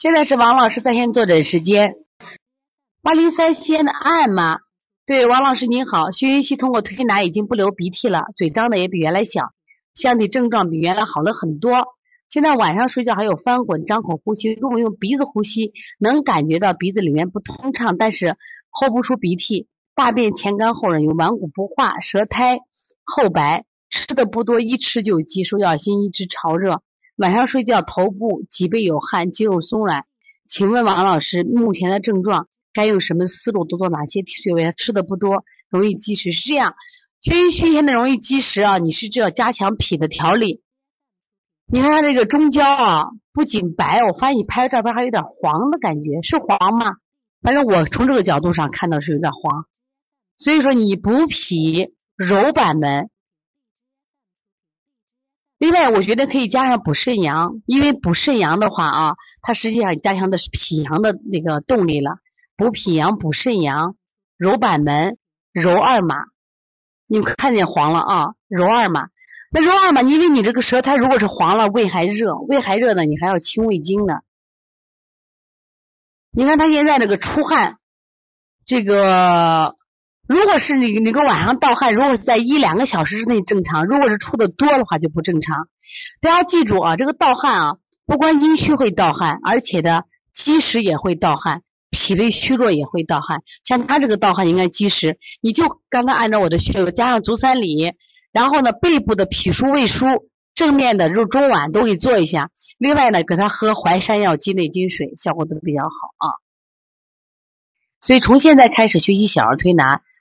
现在是王老师在线坐诊时间。八零三西安的安吗？对，王老师您好，学员期通过推拿已经不流鼻涕了，嘴张的也比原来小，相体症状比原来好了很多。现在晚上睡觉还有翻滚、张口呼吸，如果用鼻子呼吸，能感觉到鼻子里面不通畅，但是呼不出鼻涕。大便前干后软，有顽固不化，舌苔厚白，吃的不多，一吃就急，手脚心一直潮热。晚上睡觉头部脊背有汗，肌肉松软。请问王老师，目前的症状该用什么思路？多做哪些穴位？吃的不多，容易积食。是这样，缺于虚现的容易积食啊，你是这要加强脾的调理。你看它这个中焦啊，不仅白，我发现你拍的照片还有点黄的感觉，是黄吗？反正我从这个角度上看到是有点黄。所以说你补脾揉板门。另外，我觉得可以加上补肾阳，因为补肾阳的话啊，它实际上加强的是脾阳的那个动力了。补脾阳、补肾阳，揉板门、揉二马。你看见黄了啊？揉二马。那揉二马，因为你这个舌苔如果是黄了，胃还热，胃还热呢，你还要清胃经呢。你看他现在这个出汗，这个。如果是你你个晚上盗汗，如果是在一两个小时之内正常，如果是出的多的话就不正常。大家记住啊，这个盗汗啊，不光阴虚会盗汗，而且的积食也会盗汗，脾胃虚弱也会盗汗。像他这个盗汗应该积食，你就刚刚按照我的穴位加上足三里，然后呢背部的脾腧、胃腧正面的肉中脘都给做一下。另外呢，给他喝淮山药鸡内金水，效果都比较好啊。所以从现在开始学习小儿推拿。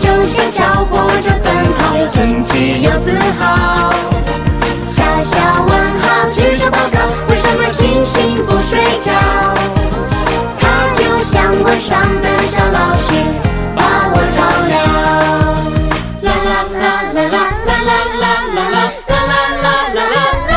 就像小火车奔跑，又整齐又自豪。小小问号，举手报告，为什么星星不睡觉？它就像晚上的小老师，把我照亮。啦啦啦啦啦啦啦啦啦啦啦啦啦啦啦。